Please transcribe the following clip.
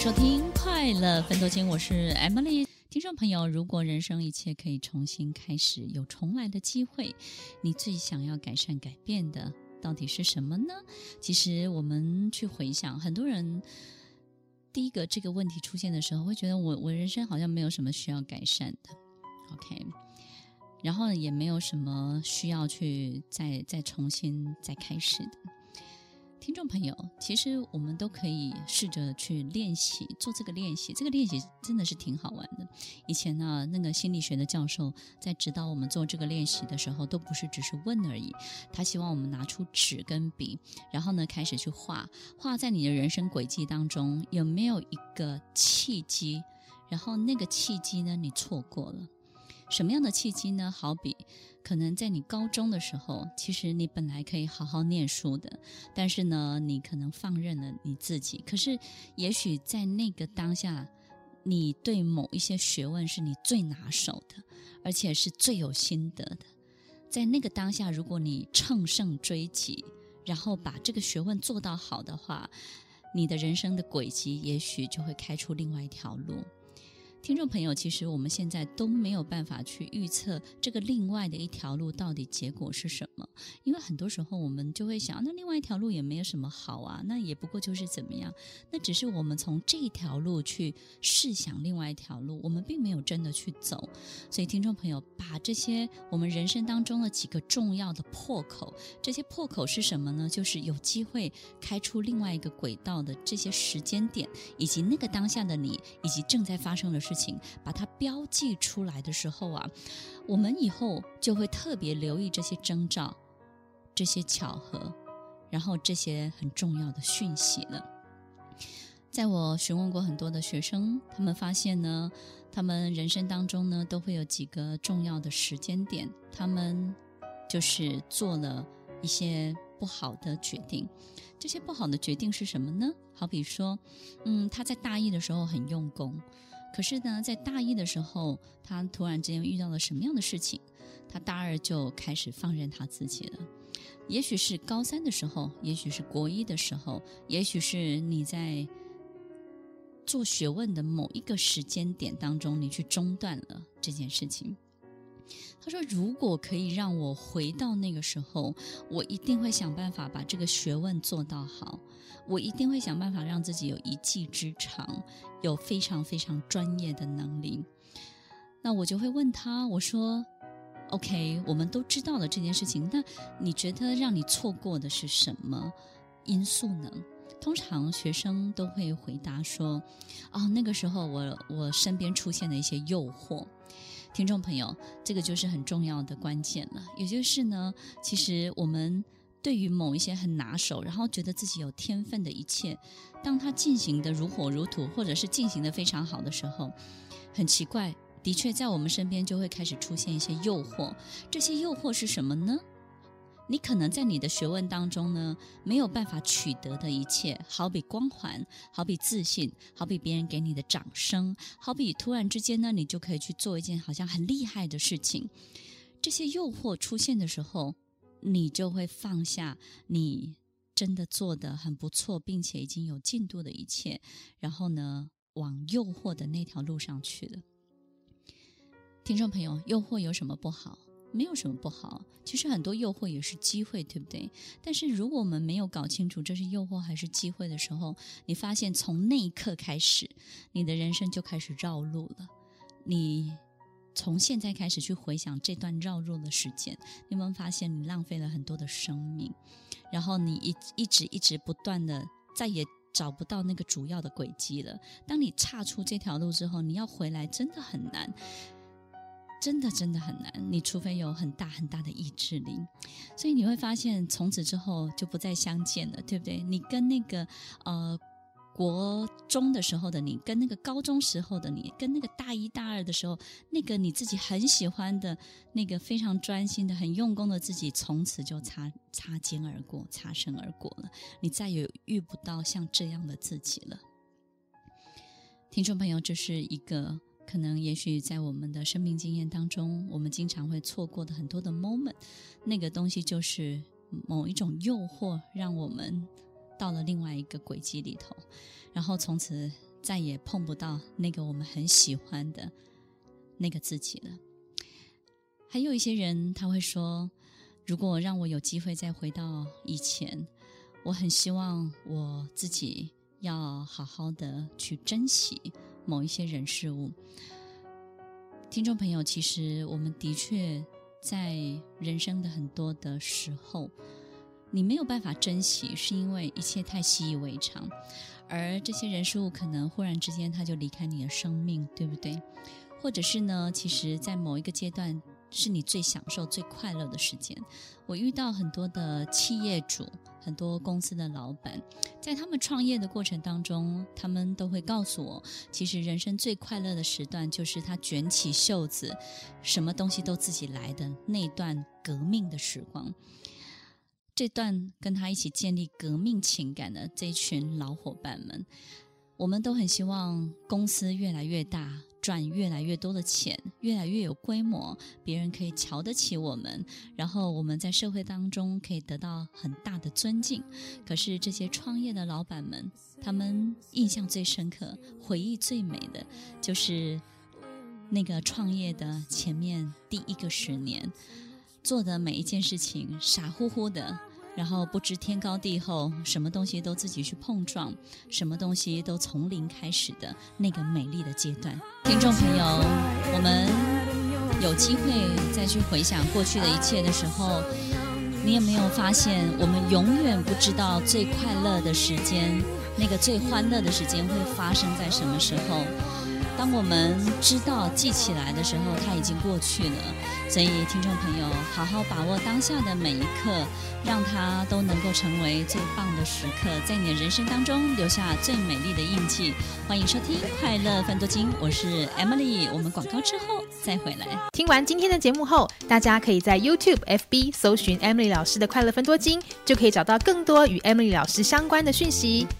收听《快乐分多金》，我是 Emily。听众朋友，如果人生一切可以重新开始，有重来的机会，你最想要改善、改变的到底是什么呢？其实我们去回想，很多人第一个这个问题出现的时候，会觉得我我人生好像没有什么需要改善的，OK，然后也没有什么需要去再再重新再开始的。听众朋友，其实我们都可以试着去练习做这个练习，这个练习真的是挺好玩的。以前呢，那个心理学的教授在指导我们做这个练习的时候，都不是只是问而已，他希望我们拿出纸跟笔，然后呢开始去画，画在你的人生轨迹当中有没有一个契机，然后那个契机呢你错过了。什么样的契机呢？好比，可能在你高中的时候，其实你本来可以好好念书的，但是呢，你可能放任了你自己。可是，也许在那个当下，你对某一些学问是你最拿手的，而且是最有心得的。在那个当下，如果你乘胜追击，然后把这个学问做到好的话，你的人生的轨迹也许就会开出另外一条路。听众朋友，其实我们现在都没有办法去预测这个另外的一条路到底结果是什么，因为很多时候我们就会想，那另外一条路也没有什么好啊，那也不过就是怎么样，那只是我们从这一条路去试想另外一条路，我们并没有真的去走。所以，听众朋友，把这些我们人生当中的几个重要的破口，这些破口是什么呢？就是有机会开出另外一个轨道的这些时间点，以及那个当下的你，以及正在发生的事。事情把它标记出来的时候啊，我们以后就会特别留意这些征兆、这些巧合，然后这些很重要的讯息了。在我询问过很多的学生，他们发现呢，他们人生当中呢都会有几个重要的时间点，他们就是做了一些不好的决定。这些不好的决定是什么呢？好比说，嗯，他在大一的时候很用功。可是呢，在大一的时候，他突然之间遇到了什么样的事情？他大二就开始放任他自己了。也许是高三的时候，也许是国一的时候，也许是你在做学问的某一个时间点当中，你去中断了这件事情。他说：“如果可以让我回到那个时候，我一定会想办法把这个学问做到好。我一定会想办法让自己有一技之长，有非常非常专业的能力。”那我就会问他：“我说，OK，我们都知道了这件事情，那你觉得让你错过的是什么因素呢？”通常学生都会回答说：“哦，那个时候我我身边出现了一些诱惑。”听众朋友，这个就是很重要的关键了。也就是呢，其实我们对于某一些很拿手，然后觉得自己有天分的一切，当它进行的如火如荼，或者是进行的非常好的时候，很奇怪，的确在我们身边就会开始出现一些诱惑。这些诱惑是什么呢？你可能在你的学问当中呢，没有办法取得的一切，好比光环，好比自信，好比别人给你的掌声，好比突然之间呢，你就可以去做一件好像很厉害的事情。这些诱惑出现的时候，你就会放下你真的做得很不错，并且已经有进度的一切，然后呢，往诱惑的那条路上去了。听众朋友，诱惑有什么不好？没有什么不好，其实很多诱惑也是机会，对不对？但是如果我们没有搞清楚这是诱惑还是机会的时候，你发现从那一刻开始，你的人生就开始绕路了。你从现在开始去回想这段绕路的时间，你有没有发现你浪费了很多的生命？然后你一一直一直不断的再也找不到那个主要的轨迹了。当你岔出这条路之后，你要回来真的很难。真的真的很难，你除非有很大很大的意志力，所以你会发现从此之后就不再相见了，对不对？你跟那个呃国中的时候的你，跟那个高中时候的你，跟那个大一大二的时候，那个你自己很喜欢的那个非常专心的、很用功的自己，从此就擦擦肩而过、擦身而过了，你再也遇不到像这样的自己了。听众朋友，这是一个。可能也许在我们的生命经验当中，我们经常会错过的很多的 moment，那个东西就是某一种诱惑，让我们到了另外一个轨迹里头，然后从此。再也碰不到那个我们很喜欢的那个自己了。还有一些人他会说，如果让我有机会再回到以前，我很希望我自己要好好的去珍惜某一些人事物。听众朋友，其实我们的确在人生的很多的时候，你没有办法珍惜，是因为一切太习以为常，而这些人事物可能忽然之间他就离开你的生命，对不对？或者是呢，其实在某一个阶段。是你最享受、最快乐的时间。我遇到很多的企业主，很多公司的老板，在他们创业的过程当中，他们都会告诉我，其实人生最快乐的时段，就是他卷起袖子，什么东西都自己来的那段革命的时光。这段跟他一起建立革命情感的这群老伙伴们，我们都很希望公司越来越大。赚越来越多的钱，越来越有规模，别人可以瞧得起我们，然后我们在社会当中可以得到很大的尊敬。可是这些创业的老板们，他们印象最深刻、回忆最美的，就是那个创业的前面第一个十年，做的每一件事情傻乎乎的。然后不知天高地厚，什么东西都自己去碰撞，什么东西都从零开始的那个美丽的阶段。听众朋友，我们有机会再去回想过去的一切的时候，你有没有发现，我们永远不知道最快乐的时间，那个最欢乐的时间会发生在什么时候？当我们知道记起来的时候，它已经过去了。所以，听众朋友，好好把握当下的每一刻，让它都能够成为最棒的时刻，在你的人生当中留下最美丽的印记。欢迎收听《快乐分多金》，我是 Emily。我们广告之后再回来。听完今天的节目后，大家可以在 YouTube、FB 搜寻 Emily 老师的《快乐分多金》，就可以找到更多与 Emily 老师相关的讯息。